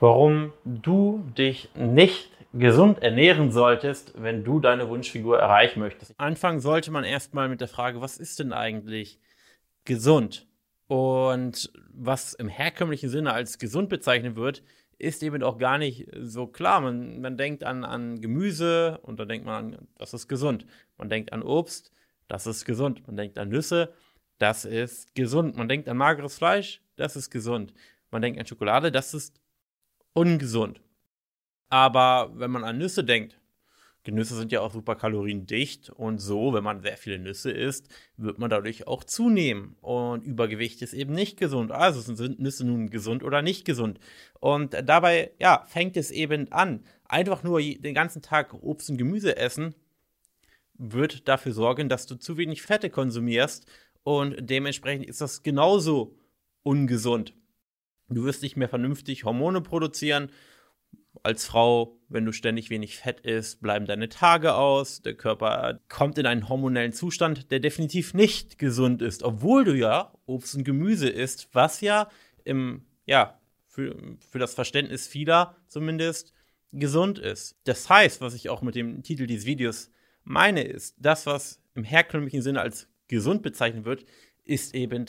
warum du dich nicht gesund ernähren solltest, wenn du deine Wunschfigur erreichen möchtest. Anfangen sollte man erstmal mit der Frage, was ist denn eigentlich gesund? Und was im herkömmlichen Sinne als gesund bezeichnet wird, ist eben auch gar nicht so klar. Man, man denkt an, an Gemüse und dann denkt man an, das ist gesund. Man denkt an Obst, das ist gesund. Man denkt an Nüsse, das ist gesund. Man denkt an mageres Fleisch, das ist gesund. Man denkt an Schokolade, das ist ungesund. Aber wenn man an Nüsse denkt, die Nüsse sind ja auch super kaloriendicht und so, wenn man sehr viele Nüsse isst, wird man dadurch auch zunehmen. Und Übergewicht ist eben nicht gesund. Also sind Nüsse nun gesund oder nicht gesund. Und dabei, ja, fängt es eben an. Einfach nur den ganzen Tag Obst und Gemüse essen wird dafür sorgen, dass du zu wenig Fette konsumierst und dementsprechend ist das genauso ungesund. Du wirst nicht mehr vernünftig Hormone produzieren. Als Frau, wenn du ständig wenig Fett isst, bleiben deine Tage aus. Der Körper kommt in einen hormonellen Zustand, der definitiv nicht gesund ist, obwohl du ja Obst und Gemüse isst, was ja im, ja, für, für das Verständnis vieler zumindest gesund ist. Das heißt, was ich auch mit dem Titel dieses Videos meine, ist, das, was im herkömmlichen Sinne als gesund bezeichnet wird, ist eben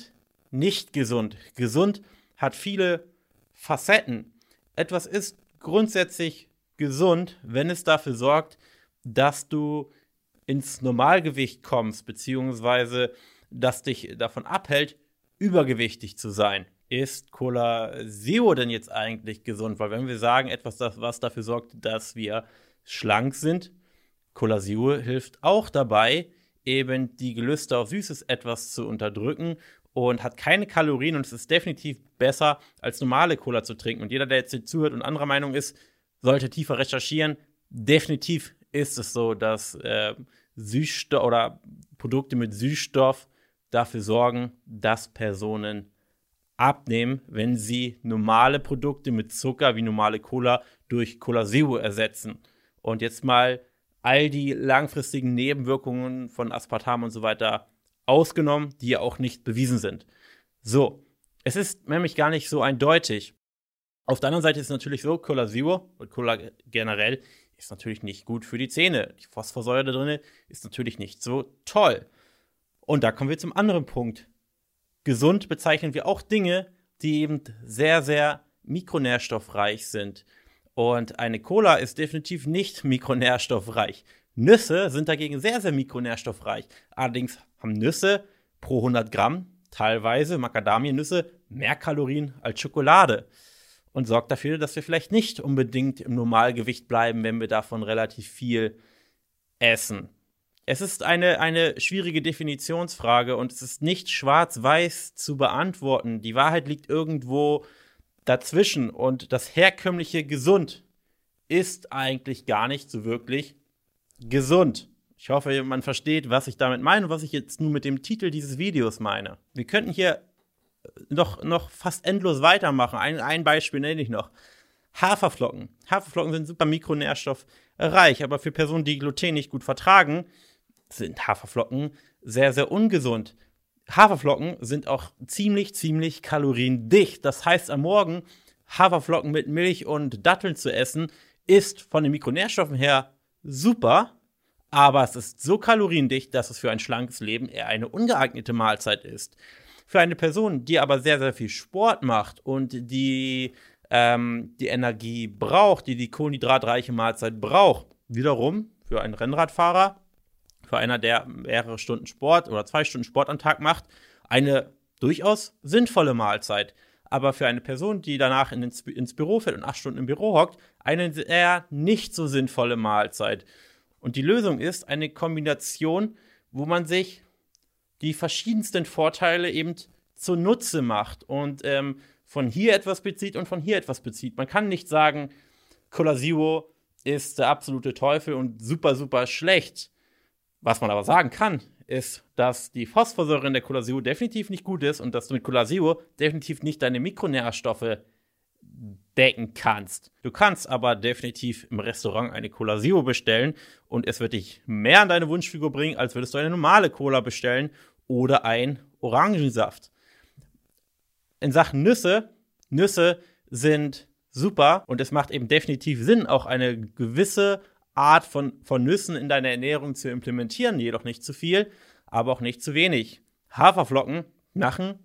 nicht gesund. Gesund hat viele Facetten. Etwas ist grundsätzlich gesund, wenn es dafür sorgt, dass du ins Normalgewicht kommst, beziehungsweise das dich davon abhält, übergewichtig zu sein. Ist Cola Zero denn jetzt eigentlich gesund? Weil wenn wir sagen, etwas, was dafür sorgt, dass wir schlank sind, Cola Zero hilft auch dabei, eben die Gelüste auf Süßes etwas zu unterdrücken und hat keine Kalorien und es ist definitiv besser, als normale Cola zu trinken. Und jeder, der jetzt hier zuhört und anderer Meinung ist, sollte tiefer recherchieren. Definitiv ist es so, dass äh, Süßstoff oder Produkte mit Süßstoff dafür sorgen, dass Personen abnehmen, wenn sie normale Produkte mit Zucker wie normale Cola durch Cola Zero ersetzen. Und jetzt mal all die langfristigen Nebenwirkungen von Aspartam und so weiter ausgenommen, die ja auch nicht bewiesen sind. So, es ist nämlich gar nicht so eindeutig. Auf der anderen Seite ist es natürlich so, Cola Zero und Cola generell ist natürlich nicht gut für die Zähne. Die Phosphorsäure da drin ist natürlich nicht so toll. Und da kommen wir zum anderen Punkt. Gesund bezeichnen wir auch Dinge, die eben sehr, sehr mikronährstoffreich sind. Und eine Cola ist definitiv nicht mikronährstoffreich. Nüsse sind dagegen sehr, sehr mikronährstoffreich. Allerdings haben Nüsse pro 100 Gramm, teilweise Macadamiennüsse, mehr Kalorien als Schokolade. Und sorgt dafür, dass wir vielleicht nicht unbedingt im Normalgewicht bleiben, wenn wir davon relativ viel essen. Es ist eine, eine schwierige Definitionsfrage und es ist nicht schwarz-weiß zu beantworten. Die Wahrheit liegt irgendwo dazwischen und das herkömmliche Gesund ist eigentlich gar nicht so wirklich gesund. Ich hoffe, man versteht, was ich damit meine und was ich jetzt nur mit dem Titel dieses Videos meine. Wir könnten hier noch, noch fast endlos weitermachen. Ein, ein Beispiel nenne ich noch. Haferflocken. Haferflocken sind super mikronährstoffreich, aber für Personen, die Gluten nicht gut vertragen, sind Haferflocken sehr, sehr ungesund. Haferflocken sind auch ziemlich, ziemlich kaloriendicht. Das heißt, am Morgen Haferflocken mit Milch und Datteln zu essen, ist von den Mikronährstoffen her super, aber es ist so kaloriendicht, dass es für ein schlankes Leben eher eine ungeeignete Mahlzeit ist. Für eine Person, die aber sehr, sehr viel Sport macht und die ähm, die Energie braucht, die die kohlenhydratreiche Mahlzeit braucht, wiederum für einen Rennradfahrer für einer, der mehrere Stunden Sport oder zwei Stunden Sport am Tag macht, eine durchaus sinnvolle Mahlzeit. Aber für eine Person, die danach in ins, ins Büro fährt und acht Stunden im Büro hockt, eine eher nicht so sinnvolle Mahlzeit. Und die Lösung ist eine Kombination, wo man sich die verschiedensten Vorteile eben zunutze macht und ähm, von hier etwas bezieht und von hier etwas bezieht. Man kann nicht sagen, Cola Zero ist der absolute Teufel und super, super schlecht. Was man aber sagen kann, ist, dass die Phosphorsäure in der Cola definitiv nicht gut ist und dass du mit Cola definitiv nicht deine Mikronährstoffe decken kannst. Du kannst aber definitiv im Restaurant eine Cola Zero bestellen und es wird dich mehr an deine Wunschfigur bringen, als würdest du eine normale Cola bestellen oder ein Orangensaft. In Sachen Nüsse, Nüsse sind super und es macht eben definitiv Sinn, auch eine gewisse Art von, von Nüssen in deiner Ernährung zu implementieren, jedoch nicht zu viel, aber auch nicht zu wenig. Haferflocken machen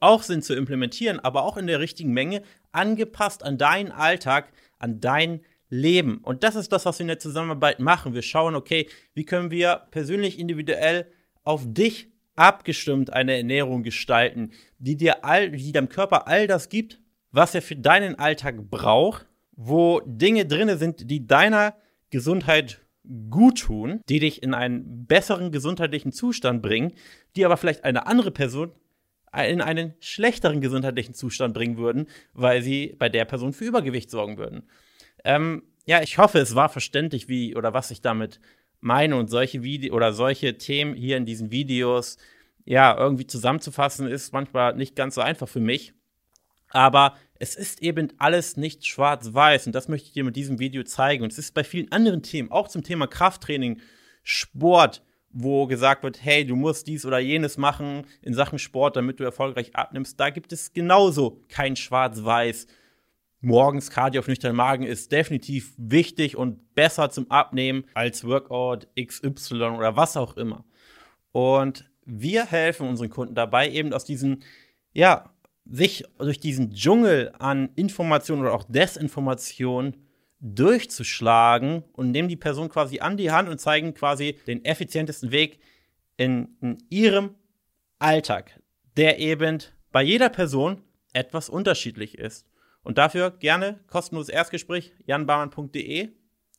auch Sinn zu implementieren, aber auch in der richtigen Menge, angepasst an deinen Alltag, an dein Leben. Und das ist das, was wir in der Zusammenarbeit machen. Wir schauen, okay, wie können wir persönlich, individuell auf dich abgestimmt eine Ernährung gestalten, die dir all, die deinem Körper all das gibt, was er für deinen Alltag braucht, wo Dinge drin sind, die deiner Gesundheit gut tun, die dich in einen besseren gesundheitlichen Zustand bringen, die aber vielleicht eine andere Person in einen schlechteren gesundheitlichen Zustand bringen würden, weil sie bei der Person für Übergewicht sorgen würden. Ähm, ja, ich hoffe, es war verständlich, wie oder was ich damit meine und solche Video oder solche Themen hier in diesen Videos ja irgendwie zusammenzufassen ist manchmal nicht ganz so einfach für mich. Aber es ist eben alles nicht schwarz-weiß und das möchte ich dir mit diesem Video zeigen. Und es ist bei vielen anderen Themen, auch zum Thema Krafttraining, Sport, wo gesagt wird, hey, du musst dies oder jenes machen in Sachen Sport, damit du erfolgreich abnimmst. Da gibt es genauso kein Schwarz-Weiß. Morgens Cardio auf nüchternen Magen ist definitiv wichtig und besser zum Abnehmen als Workout XY oder was auch immer. Und wir helfen unseren Kunden dabei, eben aus diesen, ja, sich durch diesen Dschungel an Informationen oder auch Desinformation durchzuschlagen und nehmen die Person quasi an die Hand und zeigen quasi den effizientesten Weg in, in ihrem Alltag, der eben bei jeder Person etwas unterschiedlich ist. Und dafür gerne kostenloses Erstgespräch, janbarmann.de.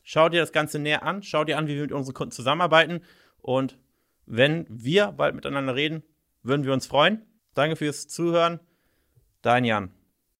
Schau dir das Ganze näher an, schau dir an, wie wir mit unseren Kunden zusammenarbeiten. Und wenn wir bald miteinander reden, würden wir uns freuen. Danke fürs Zuhören. Dein Jan.